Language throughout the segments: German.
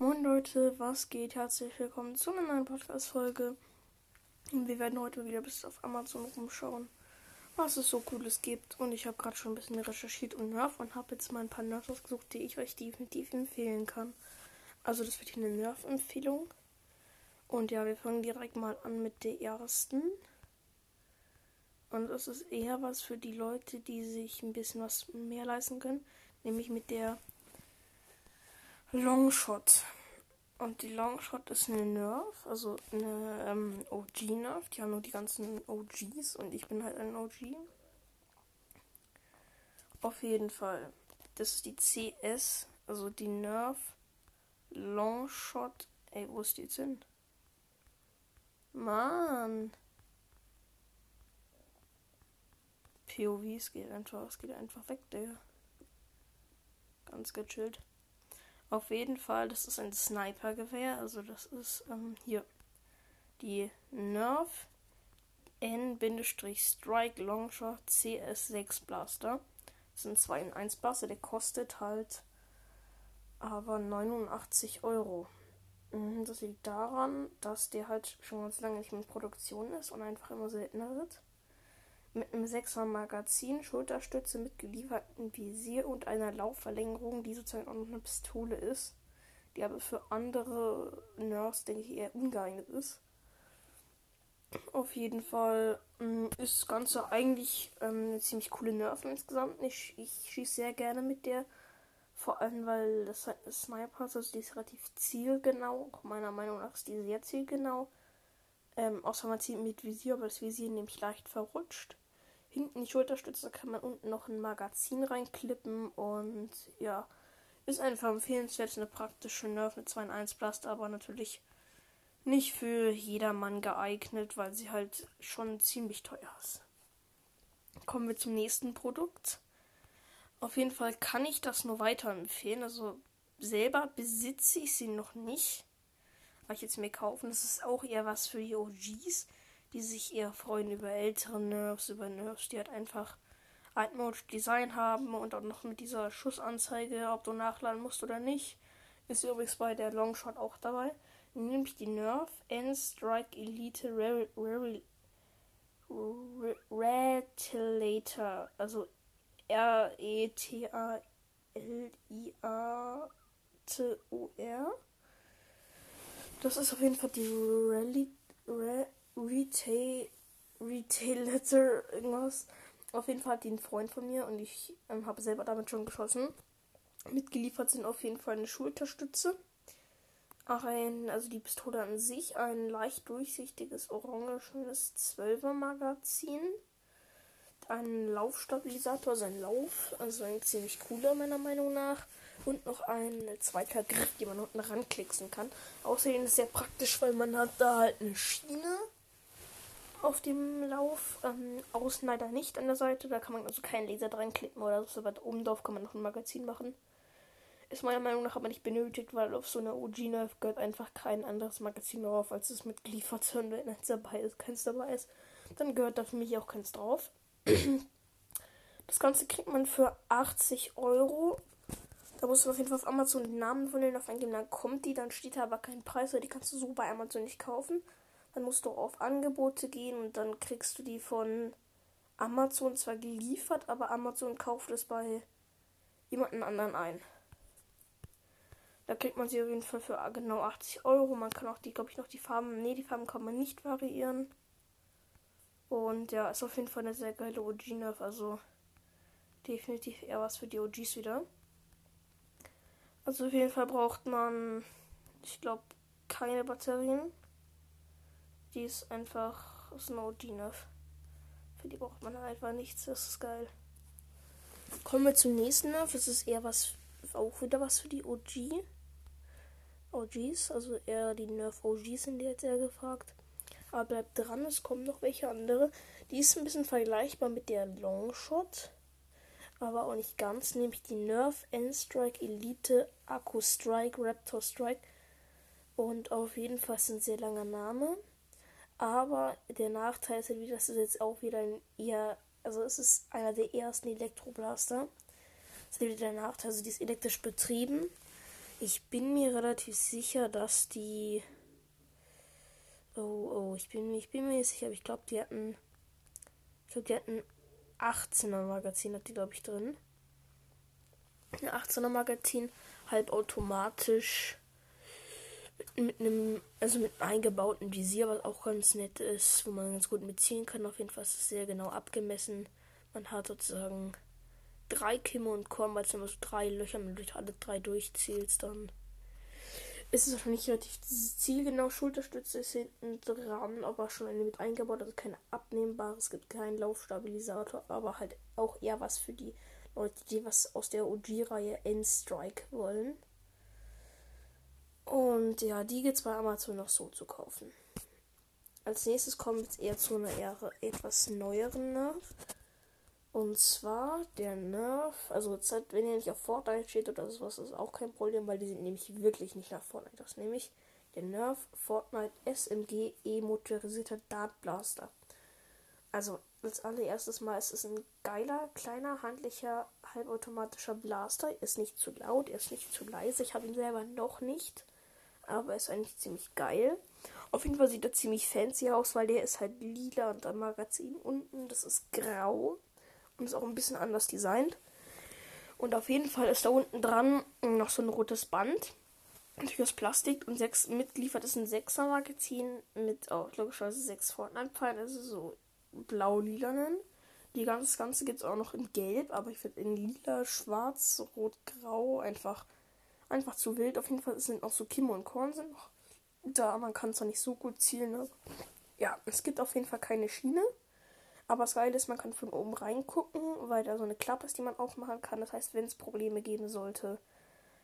Moin Leute, was geht? Herzlich willkommen zu einer neuen Podcast-Folge. Wir werden heute wieder bis auf Amazon rumschauen, was es so Cooles gibt. Und ich habe gerade schon ein bisschen recherchiert und Nerf und habe jetzt mal ein paar Nerfs ausgesucht, die ich euch definitiv empfehlen kann. Also das wird hier eine Nerf-Empfehlung. Und ja, wir fangen direkt mal an mit der ersten. Und das ist eher was für die Leute, die sich ein bisschen was mehr leisten können. Nämlich mit der Longshot. Und die Longshot ist eine Nerf, also eine ähm, OG-Nerf. Die haben nur die ganzen OGs und ich bin halt ein OG. Auf jeden Fall. Das ist die CS, also die Nerf Longshot. Ey, wo ist die jetzt hin? Mann. POV, es geht einfach, es geht einfach weg, Digga. Ganz gechillt. Auf jeden Fall, das ist ein Sniper-Gewehr. Also das ist ähm, hier die Nerf N-Strike Longshot CS6 Blaster. Das sind 2 in 1 Blaster. Der kostet halt aber 89 Euro. Mhm, das liegt daran, dass der halt schon ganz lange nicht mehr in Produktion ist und einfach immer seltener wird mit einem 6er Magazin, Schulterstütze mit geliefertem Visier und einer Laufverlängerung, die sozusagen auch noch eine Pistole ist, die aber für andere Nerds, denke ich, eher ungeeignet ist. Auf jeden Fall ähm, ist das Ganze eigentlich ähm, eine ziemlich coole Nerf insgesamt. Ich, ich schieße sehr gerne mit der. Vor allem, weil das halt eine Sniper ist, also die ist relativ zielgenau. Meiner Meinung nach ist die sehr zielgenau. Ähm, außer man zieht mit Visier, aber das Visier nämlich leicht verrutscht hinten die Schulterstütze kann man unten noch ein Magazin reinklippen und ja, ist einfach empfehlenswert, eine praktische Nerf mit 2 in 1 Blaster, aber natürlich nicht für jedermann geeignet, weil sie halt schon ziemlich teuer ist. Kommen wir zum nächsten Produkt. Auf jeden Fall kann ich das nur weiterempfehlen. Also selber besitze ich sie noch nicht. Aber ich jetzt mir kaufen. Das ist auch eher was für die OGs die sich eher freuen über ältere Nerfs, über Nerfs, die halt einfach Altmode Design haben und auch noch mit dieser Schussanzeige, ob du nachladen musst oder nicht. Ist übrigens bei der Longshot auch dabei. Nämlich die Nerf N-Strike Elite Retilator. Also R-E-T-A-L-I-A-T-O-R. Das ist auf jeden Fall die Rally. Re Retail, Retail-Letter, irgendwas. Auf jeden Fall hat die ein Freund von mir und ich ähm, habe selber damit schon geschossen. Mitgeliefert sind auf jeden Fall eine Schulterstütze. Ein, also die Pistole an sich, ein leicht durchsichtiges orangenes 12er Magazin. Ein Laufstabilisator, also ein Lauf, also ein ziemlich cooler meiner Meinung nach. Und noch ein zweiter Griff, den man unten ranklicksen kann. Außerdem ist es sehr praktisch, weil man hat da halt eine Schiene auf dem Lauf. Ähm, außen leider nicht an der Seite. Da kann man also keinen Laser dran klicken oder so. Aber oben drauf kann man noch ein Magazin machen. Ist meiner Meinung nach aber nicht benötigt, weil auf so einer OG-Nerf gehört einfach kein anderes Magazin drauf, als es mitgeliefert wird. Wenn eins dabei ist, keins dabei ist, dann gehört da für mich auch keins drauf. das Ganze kriegt man für 80 Euro. Da musst du auf jeden Fall auf Amazon den Namen von denen auf eingeben, dann kommt die, dann steht da aber kein Preis, weil die kannst du so bei Amazon nicht kaufen. Dann musst du auf Angebote gehen und dann kriegst du die von Amazon zwar geliefert, aber Amazon kauft es bei jemandem anderen ein. Da kriegt man sie auf jeden Fall für genau 80 Euro. Man kann auch die, glaube ich, noch die Farben. Ne, die Farben kann man nicht variieren. Und ja, ist auf jeden Fall eine sehr geile OG-Nerf. Also definitiv eher was für die OGs wieder. Also auf jeden Fall braucht man, ich glaube, keine Batterien. Die ist einfach Snow Genov. Für die braucht man einfach nichts. Das ist geil. Kommen wir zum nächsten Nerf. Das ist eher was, auch wieder was für die OG. OGs, also eher die Nerf OGs sind jetzt eher gefragt. Aber bleibt dran, es kommen noch welche andere. Die ist ein bisschen vergleichbar mit der Longshot. Aber auch nicht ganz, nämlich die Nerf N-Strike Elite Akku Strike Raptor Strike. Und auf jeden Fall ein sehr langer Name. Aber der Nachteil ist halt wieder, dass es jetzt auch wieder ein eher, also es ist einer der ersten Elektroblaster. Das ist wieder der Nachteil, also die ist elektrisch betrieben. Ich bin mir relativ sicher, dass die. Oh, oh, ich bin, ich bin mir nicht sicher, aber ich glaube, die hatten. Ich glaube, die hatten 18er Magazin, hat die, glaube ich, drin. Ein 18er Magazin, halbautomatisch. Mit einem, also mit einem eingebauten Visier, was auch ganz nett ist, wo man ganz gut mitziehen kann. Auf jeden Fall ist es sehr genau abgemessen. Man hat sozusagen drei Kimme und Korn, weil es immer so drei Löcher, wenn du alle drei durchzählst, dann ist es wahrscheinlich relativ zielgenau. Schulterstütze ist hinten dran, aber schon eine mit eingebaut, also keine abnehmbare. Es gibt keinen Laufstabilisator, aber halt auch eher was für die Leute, die was aus der OG-Reihe N-Strike wollen. Und ja, die gibt es bei Amazon noch so zu kaufen. Als nächstes wir jetzt eher zu einer eher etwas neueren Nerf. Und zwar der Nerf, also wenn ihr nicht auf Fortnite steht oder sowas, ist auch kein Problem, weil die sind nämlich wirklich nicht nach Fortnite. Das ist nämlich der Nerf Fortnite SMG E-motorisierter Dart Blaster. Also als allererstes Mal ist es ein geiler, kleiner, handlicher, halbautomatischer Blaster. Er ist nicht zu laut, er ist nicht zu leise. Ich habe ihn selber noch nicht, aber er ist eigentlich ziemlich geil. Auf jeden Fall sieht er ziemlich fancy aus, weil der ist halt lila und am Magazin unten, das ist grau und ist auch ein bisschen anders designt. Und auf jeden Fall ist da unten dran noch so ein rotes Band. Natürlich aus Plastik und sechs mitgeliefert ist ein 6er Magazin mit auch logischerweise sechs Fortnite-Pfeilen, also so blau-lilanen. Die ganze, das Ganze gibt es auch noch in Gelb, aber ich finde in lila, schwarz, rot, grau einfach, einfach zu wild. Auf jeden Fall sind auch so Kim und Korn sind noch da. Man kann zwar nicht so gut zielen, aber ja, es gibt auf jeden Fall keine Schiene. Aber das Geile ist, man kann von oben reingucken, weil da so eine Klappe ist, die man aufmachen kann. Das heißt, wenn es Probleme geben sollte,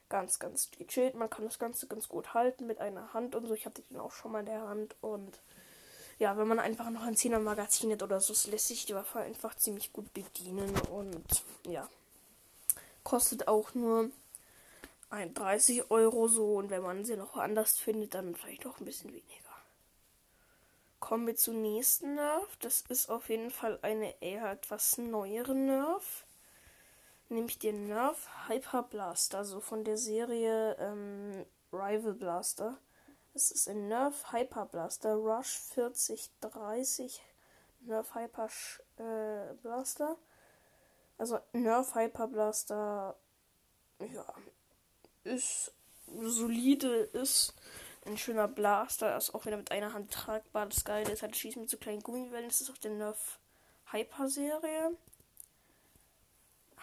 ganz, ganz gechillt. Man kann das Ganze ganz gut halten mit einer Hand und so. Ich hatte den auch schon mal in der Hand. Und ja, wenn man einfach noch ein 10er Magazin hat oder so, lässt sich die Waffe einfach ziemlich gut bedienen. Und ja, kostet auch nur 31 Euro so. Und wenn man sie noch woanders findet, dann vielleicht auch ein bisschen weniger. Kommen wir zum nächsten Nerf. Das ist auf jeden Fall eine eher etwas neuere Nerf. Nämlich den Nerf Hyper Blaster, so von der Serie ähm, Rival Blaster. Das ist ein Nerf Hyper Blaster Rush 4030 Nerf Hyper äh, Blaster. Also Nerf Hyper Blaster, ja, ist solide, ist ein schöner Blaster, ist auch wieder mit einer Hand tragbar. Das Geile ist halt, schießen mit so kleinen Gummibällen. Das ist auf der Nerf Hyper Serie.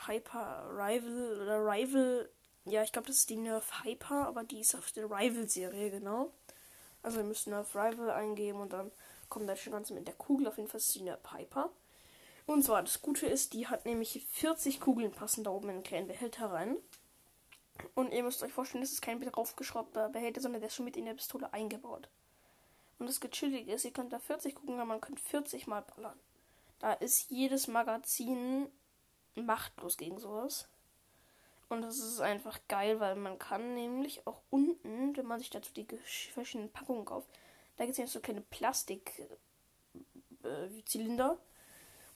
Hyper Rival oder Rival. Ja, ich glaube, das ist die Nerf Hyper, aber die ist auf der Rival Serie, genau. Also, wir müssen Nerf Rival eingeben und dann kommt das schon ganz mit der Kugel. Auf jeden Fall ist die Nerf Hyper. Und zwar, das Gute ist, die hat nämlich 40 Kugeln passen da oben in einen kleinen Behälter rein. Und ihr müsst euch vorstellen, das ist kein draufgeschraubter Behälter, sondern der ist schon mit in der Pistole eingebaut. Und das Gechillige ist, ihr könnt da 40 gucken, aber man könnt 40 mal ballern. Da ist jedes Magazin machtlos gegen sowas. Und das ist einfach geil, weil man kann nämlich auch unten, wenn man sich dazu die verschiedenen Packungen kauft, da gibt es ja so kleine Plastikzylinder.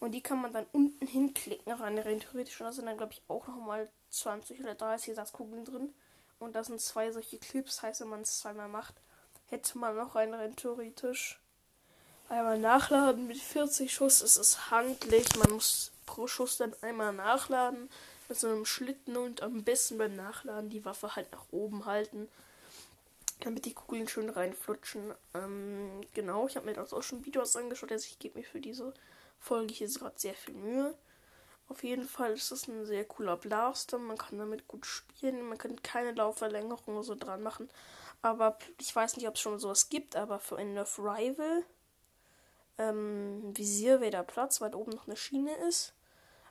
Und die kann man dann unten hinklicken, rein theoretisch. Und da sind dann, glaube ich, auch nochmal 20 oder 30 Ersatzkugeln drin. Und da sind zwei solche Clips. Heißt, wenn man es zweimal macht, hätte man noch rein, rein theoretisch. Einmal nachladen mit 40 Schuss. Es ist handlich. Man muss pro Schuss dann einmal nachladen. Mit so einem Schlitten und am besten beim Nachladen die Waffe halt nach oben halten. Damit die Kugeln schön reinflutschen. Ähm, genau, ich habe mir das auch schon Videos angeschaut. Also ich gebe mir für diese Folge hier gerade sehr viel Mühe. Auf jeden Fall ist das ein sehr cooler Blaster. Man kann damit gut spielen. Man kann keine Laufverlängerung so dran machen. Aber ich weiß nicht, ob es schon sowas gibt, aber für ein Nerf Rival ähm, Visier wäre der Platz, weil oben noch eine Schiene ist.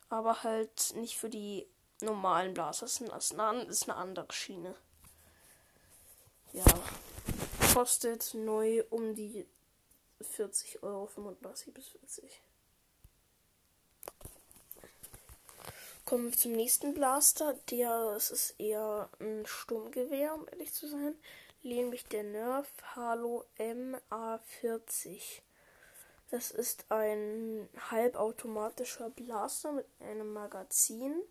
Aber halt nicht für die normalen Blaster. Das ist eine, ist eine andere Schiene. Ja. Kostet neu um die 40 Euro, 35 bis 40. Kommen wir zum nächsten Blaster. Der es ist eher ein Sturmgewehr, um ehrlich zu sein. Nämlich der Nerf Halo MA40. Das ist ein halbautomatischer Blaster mit einem Magazin.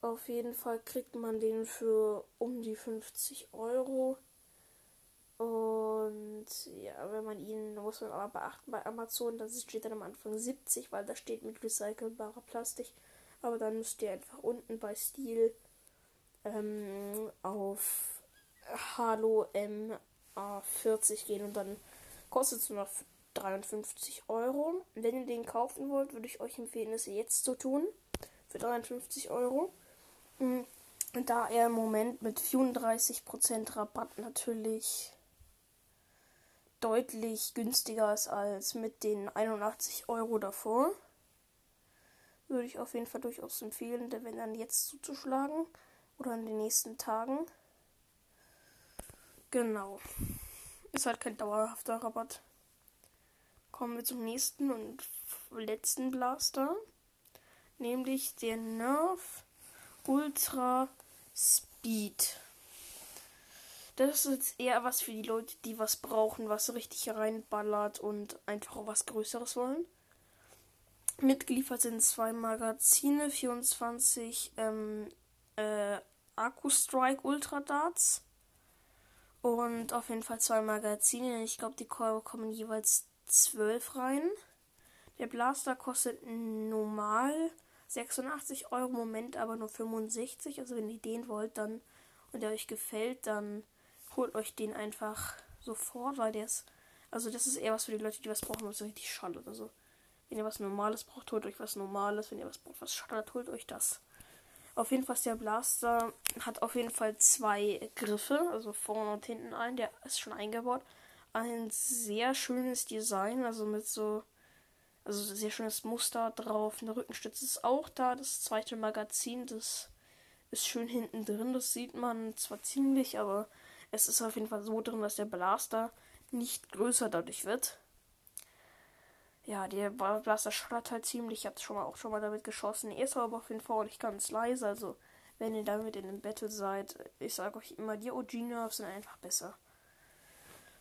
Auf jeden Fall kriegt man den für um die 50 Euro. Und ja, wenn man ihn, muss man aber beachten bei Amazon, das steht dann am Anfang 70, weil da steht mit recycelbarer Plastik. Aber dann müsst ihr einfach unten bei Stil ähm, auf Halo MA40 gehen und dann kostet es nur noch 53 Euro. Wenn ihr den kaufen wollt, würde ich euch empfehlen, es jetzt zu tun. Für 53 Euro. Mm, da er im Moment mit 34% Rabatt natürlich deutlich günstiger ist als mit den 81 Euro davor. Würde ich auf jeden Fall durchaus empfehlen, wenn dann jetzt zuzuschlagen oder in den nächsten Tagen. Genau. Ist halt kein dauerhafter Rabatt. Kommen wir zum nächsten und letzten Blaster. Nämlich der Nerf Ultra Speed. Das ist jetzt eher was für die Leute, die was brauchen, was richtig reinballert und einfach was Größeres wollen. Mitgeliefert sind zwei Magazine, 24 ähm, äh, Akku Strike Ultra Darts und auf jeden Fall zwei Magazine. Ich glaube, die kommen jeweils 12 rein. Der Blaster kostet normal 86 Euro, im Moment aber nur 65. Also wenn ihr den wollt, dann und der euch gefällt, dann holt euch den einfach sofort, weil der ist. Also das ist eher was für die Leute, die was brauchen, was richtig schadet. Also wenn ihr was Normales braucht, holt euch was Normales. Wenn ihr was braucht, was schadet, holt euch das. Auf jeden Fall der Blaster hat auf jeden Fall zwei Griffe, also vorne und hinten ein. Der ist schon eingebaut. Ein sehr schönes Design, also mit so also sehr schönes Muster drauf. Eine Rückenstütze ist auch da. Das zweite Magazin, das ist schön hinten drin. Das sieht man zwar ziemlich, aber es ist auf jeden Fall so drin, dass der Blaster nicht größer dadurch wird. Ja, der Blaster schallert halt ziemlich. Ich habe schon mal auch schon mal damit geschossen. Er ist aber auf jeden Fall auch nicht ganz leise. Also, wenn ihr damit in einem Battle seid, ich sage euch immer, die OG-Nerves sind einfach besser.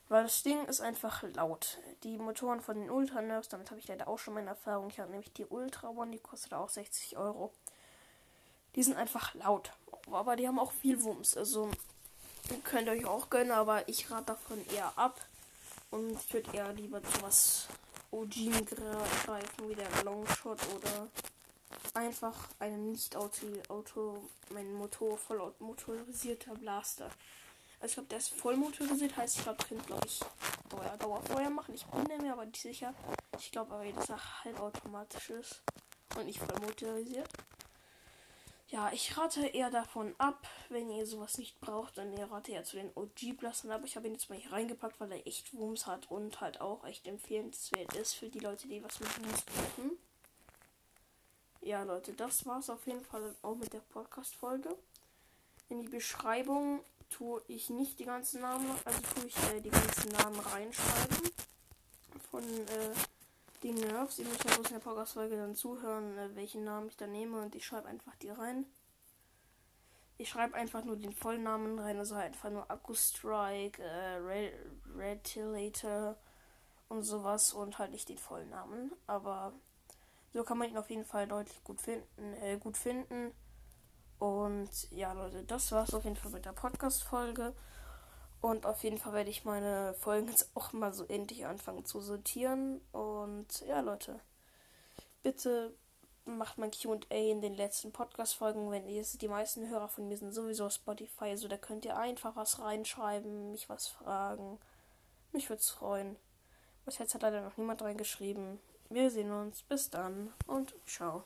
Weil das Ding ist einfach laut. Die Motoren von den Ultra Nerves, damit habe ich leider auch schon meine Erfahrung. Ich habe nämlich die Ultra One, die kostet auch 60 Euro. Die sind einfach laut. Aber die haben auch viel Wumms. Also könnt ihr euch auch gönnen, aber ich rate davon eher ab. Und ich würde eher lieber zu was OG greifen, wie der Longshot oder einfach einen nicht auto, auto mein Motor voll motorisierter Blaster. Also ich glaube, der ist voll motorisiert, heißt ich glaube, könnt glaube ich Dauer, Dauerfeuer machen. Ich bin mir aber nicht sicher. Ich glaube aber, dass er halbautomatisch ist und nicht voll motorisiert. Ja, ich rate eher davon ab, wenn ihr sowas nicht braucht, dann rate eher zu den OG-Blastern ab. Ich habe ihn jetzt mal hier reingepackt, weil er echt Wumms hat und halt auch echt empfehlenswert ist für die Leute, die was mit Wumms brauchen. Ja, Leute, das war's auf jeden Fall auch mit der Podcast-Folge. In die Beschreibung tue ich nicht die ganzen Namen, also tue ich äh, die ganzen Namen reinschreiben von äh, den Nerves. Ihr müsst ja bloß in der Podcast-Folge dann zuhören, äh, welchen Namen ich da nehme und ich schreibe einfach die rein. Ich schreibe einfach nur den Vollnamen rein, also halt einfach nur Akku Strike, äh, Retilator und sowas und halt nicht den Vollnamen. Aber so kann man ihn auf jeden Fall deutlich gut finden, äh, gut finden. Und ja, Leute, das war's auf jeden Fall mit der Podcast-Folge. Und auf jeden Fall werde ich meine Folgen jetzt auch mal so endlich anfangen zu sortieren. Und ja, Leute, bitte macht mein QA in den letzten Podcast-Folgen, wenn ihr die meisten Hörer von mir sind sowieso Spotify, also da könnt ihr einfach was reinschreiben, mich was fragen. Mich würde es freuen. Bis jetzt hat leider noch niemand reingeschrieben. Wir sehen uns. Bis dann und ciao.